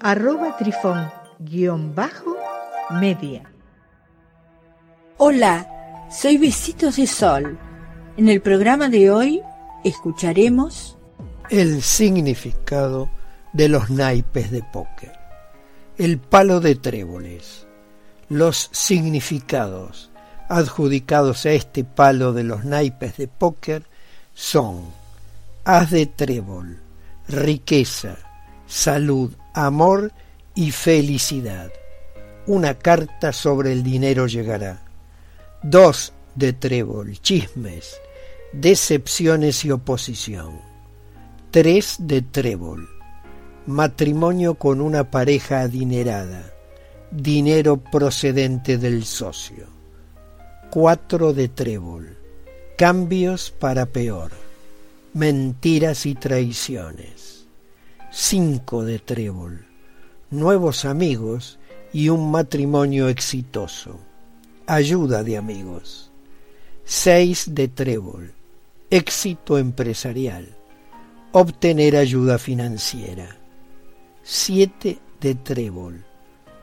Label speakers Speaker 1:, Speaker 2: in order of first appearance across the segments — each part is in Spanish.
Speaker 1: arroba trifón-media.
Speaker 2: Hola, soy Besitos de Sol. En el programa de hoy escucharemos
Speaker 3: el significado de los naipes de póker, el palo de tréboles, los significados adjudicados a este palo de los naipes de póker son haz de trébol, riqueza, salud, amor y felicidad. Una carta sobre el dinero llegará. Dos de trébol, chismes, decepciones y oposición. Tres de trébol, matrimonio con una pareja adinerada, dinero procedente del socio. Cuatro de trébol, cambios para peor, mentiras y traiciones. Cinco de trébol, nuevos amigos y un matrimonio exitoso. Ayuda de amigos. Seis de trébol, éxito empresarial. Obtener ayuda financiera. Siete de trébol,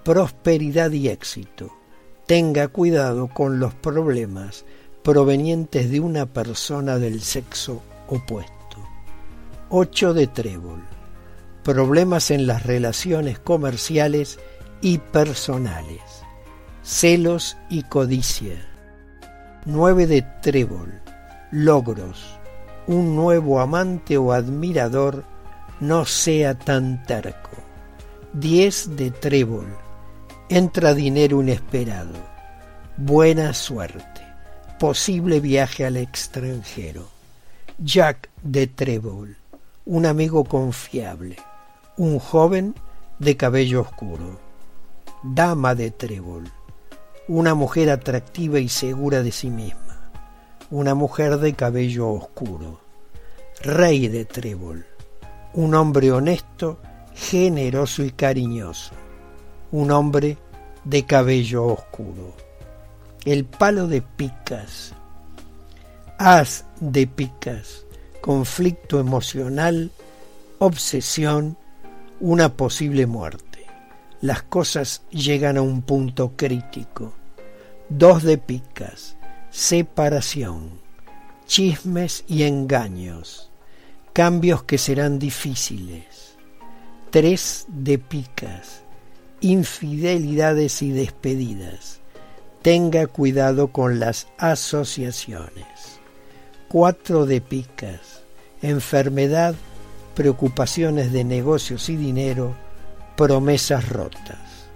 Speaker 3: prosperidad y éxito. Tenga cuidado con los problemas provenientes de una persona del sexo opuesto. Ocho de trébol, problemas en las relaciones comerciales y personales, celos y codicia. Nueve de trébol, logros, un nuevo amante o admirador no sea tan terco. 10 de trébol. Entra dinero inesperado. Buena suerte. Posible viaje al extranjero. Jack de trébol. Un amigo confiable. Un joven de cabello oscuro. Dama de trébol. Una mujer atractiva y segura de sí misma. Una mujer de cabello oscuro. Rey de trébol. Un hombre honesto generoso y cariñoso, un hombre de cabello oscuro. El palo de picas, haz de picas, conflicto emocional, obsesión, una posible muerte. Las cosas llegan a un punto crítico. Dos de picas, separación, chismes y engaños, cambios que serán difíciles Tres de picas, infidelidades y despedidas. Tenga cuidado con las asociaciones. Cuatro de picas, enfermedad, preocupaciones de negocios y dinero, promesas rotas.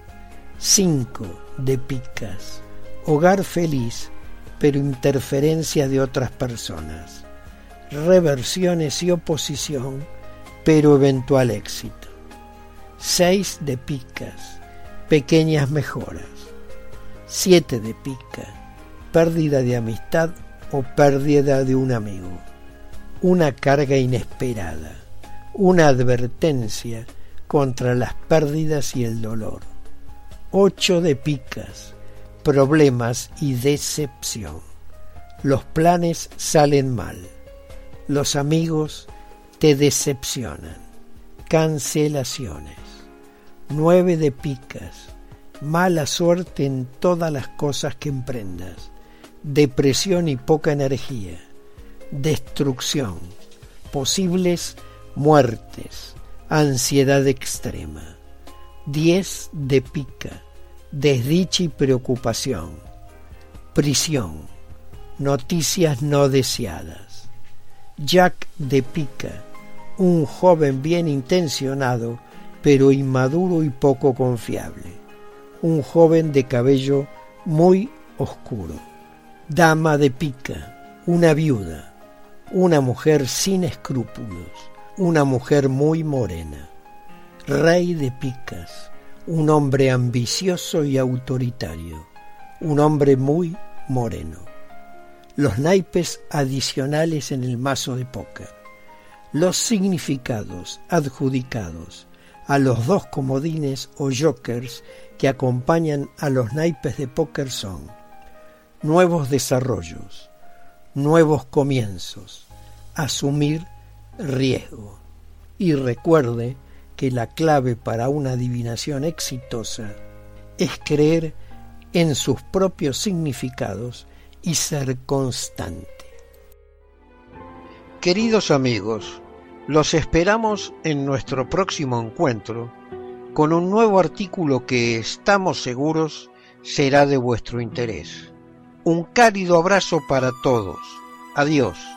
Speaker 3: Cinco de picas, hogar feliz, pero interferencia de otras personas. Reversiones y oposición, pero eventual éxito. 6 de picas, pequeñas mejoras. 7 de pica, pérdida de amistad o pérdida de un amigo. Una carga inesperada, una advertencia contra las pérdidas y el dolor. 8 de picas, problemas y decepción. Los planes salen mal. Los amigos te decepcionan. Cancelaciones. 9 de picas, mala suerte en todas las cosas que emprendas, depresión y poca energía, destrucción, posibles muertes, ansiedad extrema. 10 de pica, desdicha y preocupación, prisión, noticias no deseadas. Jack de pica, un joven bien intencionado pero inmaduro y poco confiable. Un joven de cabello muy oscuro. Dama de pica, una viuda, una mujer sin escrúpulos, una mujer muy morena. Rey de picas, un hombre ambicioso y autoritario, un hombre muy moreno. Los naipes adicionales en el mazo de póker. Los significados adjudicados a los dos comodines o jokers que acompañan a los naipes de póker son nuevos desarrollos, nuevos comienzos, asumir riesgo. Y recuerde que la clave para una adivinación exitosa es creer en sus propios significados y ser constante.
Speaker 4: Queridos amigos, los esperamos en nuestro próximo encuentro con un nuevo artículo que estamos seguros será de vuestro interés. Un cálido abrazo para todos. Adiós.